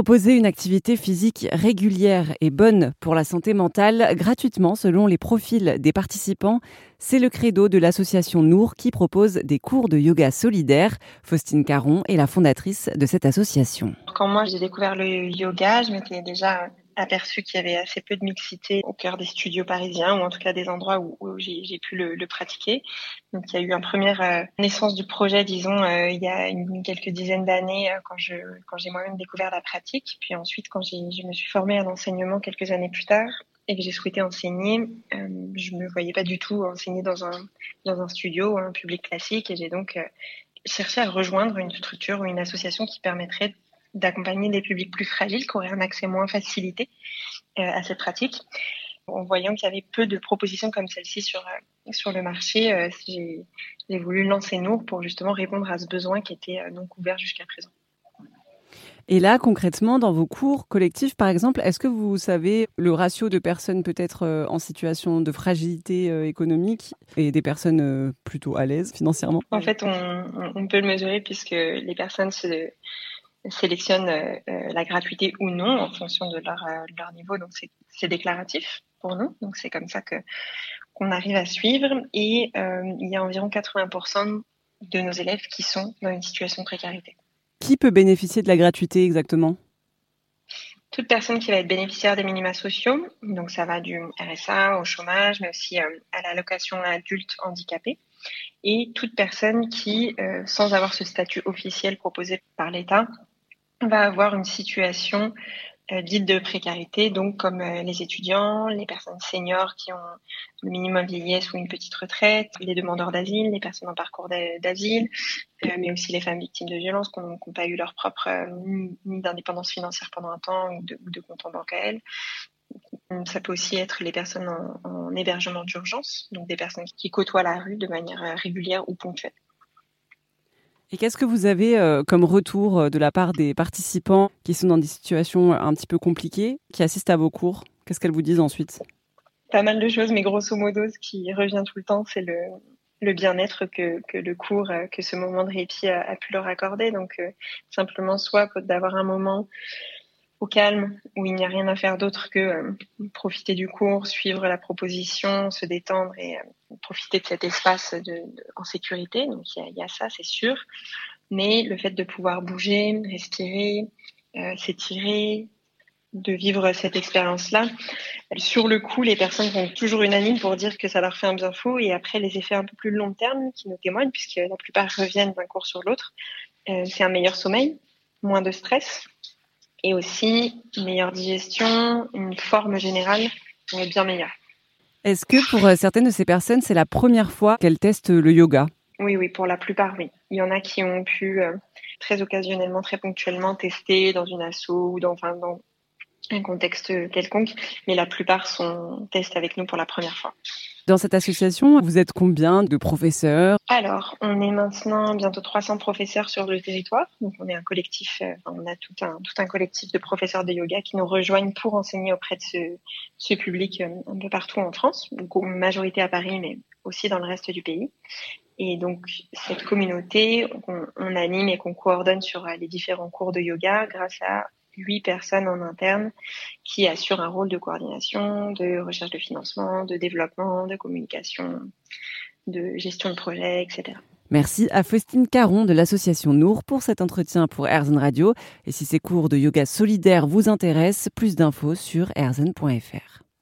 Proposer une activité physique régulière et bonne pour la santé mentale gratuitement selon les profils des participants, c'est le credo de l'association Nour qui propose des cours de yoga solidaire. Faustine Caron est la fondatrice de cette association. Quand moi j'ai découvert le yoga, je m'étais déjà aperçu qu'il y avait assez peu de mixité au cœur des studios parisiens, ou en tout cas des endroits où, j'ai pu le, pratiquer. Donc il y a eu une première euh, naissance du projet, disons, euh, il y a une, quelques dizaines d'années, euh, quand je quand j'ai moi-même découvert la pratique. Puis ensuite, quand je me suis formée à l'enseignement quelques années plus tard, et que j'ai souhaité enseigner, je me voyais pas du tout enseigner dans un dans un studio un public classique, et j'ai donc cherché à rejoindre une structure ou une association qui permettrait d'accompagner des publics plus fragiles qui auraient un accès moins facilité euh, à cette pratique. En voyant qu'il y avait peu de propositions comme celle-ci sur, euh, sur le marché, euh, j'ai voulu lancer Nour pour justement répondre à ce besoin qui était non couvert jusqu'à présent. Et là, concrètement, dans vos cours collectifs, par exemple, est-ce que vous savez le ratio de personnes peut-être en situation de fragilité économique et des personnes plutôt à l'aise financièrement? En fait, on, on, peut le mesurer puisque les personnes se, sélectionnent euh, euh, la gratuité ou non en fonction de leur, euh, leur niveau. Donc c'est déclaratif pour nous. Donc c'est comme ça que qu'on arrive à suivre. Et il y a environ 80% de nos élèves qui sont dans une situation de précarité. Qui peut bénéficier de la gratuité exactement? Toute personne qui va être bénéficiaire des minima sociaux, donc ça va du RSA au chômage, mais aussi à l'allocation adulte handicapé, et toute personne qui, sans avoir ce statut officiel proposé par l'État, va avoir une situation euh, dite de précarité, donc comme euh, les étudiants, les personnes seniors qui ont le minimum vieillesse ou une petite retraite, les demandeurs d'asile, les personnes en parcours d'asile, euh, mais aussi les femmes victimes de violences qui n'ont pas eu leur propre ni d'indépendance financière pendant un temps ou de, ou de compte en banque à elles. Ça peut aussi être les personnes en, en hébergement d'urgence, donc des personnes qui côtoient la rue de manière régulière ou ponctuelle. Et qu'est-ce que vous avez euh, comme retour euh, de la part des participants qui sont dans des situations un petit peu compliquées, qui assistent à vos cours? Qu'est-ce qu'elles vous disent ensuite? Pas mal de choses, mais grosso modo, ce qui revient tout le temps, c'est le, bien-être que, le cours, euh, que ce moment de répit a, pu leur accorder. Donc, simplement, soit d'avoir un moment au calme, où il n'y a rien à faire d'autre que euh, profiter du cours, suivre la proposition, se détendre et euh, profiter de cet espace en sécurité. Donc il y a, ça, c'est sûr. Mais le fait de pouvoir bouger, respirer, euh, s'étirer, de vivre cette expérience-là, sur le coup, les personnes sont toujours unanimes pour dire que ça leur fait un bien fou. Et après, les effets un peu plus long terme qui nous témoignent, puisque la plupart reviennent d'un cours sur l'autre, c'est un meilleur sommeil, moins de stress, et aussi une meilleure digestion, une forme générale est bien meilleure. Est-ce que pour euh, certaines de ces personnes, c'est la première fois qu'elles testent le yoga? Oui, oui, pour la plupart, oui. Il y en a qui ont pu euh, très occasionnellement, très ponctuellement tester dans une asso ou dans, enfin, dans un contexte quelconque, mais la plupart sont testés avec nous pour la première fois. Dans cette association, vous êtes combien de professeurs? Alors, on est maintenant bientôt 300 professeurs sur le territoire. Donc, on est un collectif, euh, on a tout un, tout un collectif de professeurs de yoga qui nous rejoignent pour enseigner auprès de ce, ce public euh, un peu partout en France, donc majorité à Paris, mais aussi dans le reste du pays. Et donc, cette communauté, on, on anime et qu'on coordonne sur euh, les différents cours de yoga grâce à huit personnes en interne qui assurent un rôle de coordination, de recherche de financement, de développement, de communication, de gestion de projet, etc. Merci à Faustine Caron de l'association Nour pour cet entretien pour Erzen Radio. Et si ces cours de yoga solidaire vous intéressent, plus d'infos sur erzen.fr.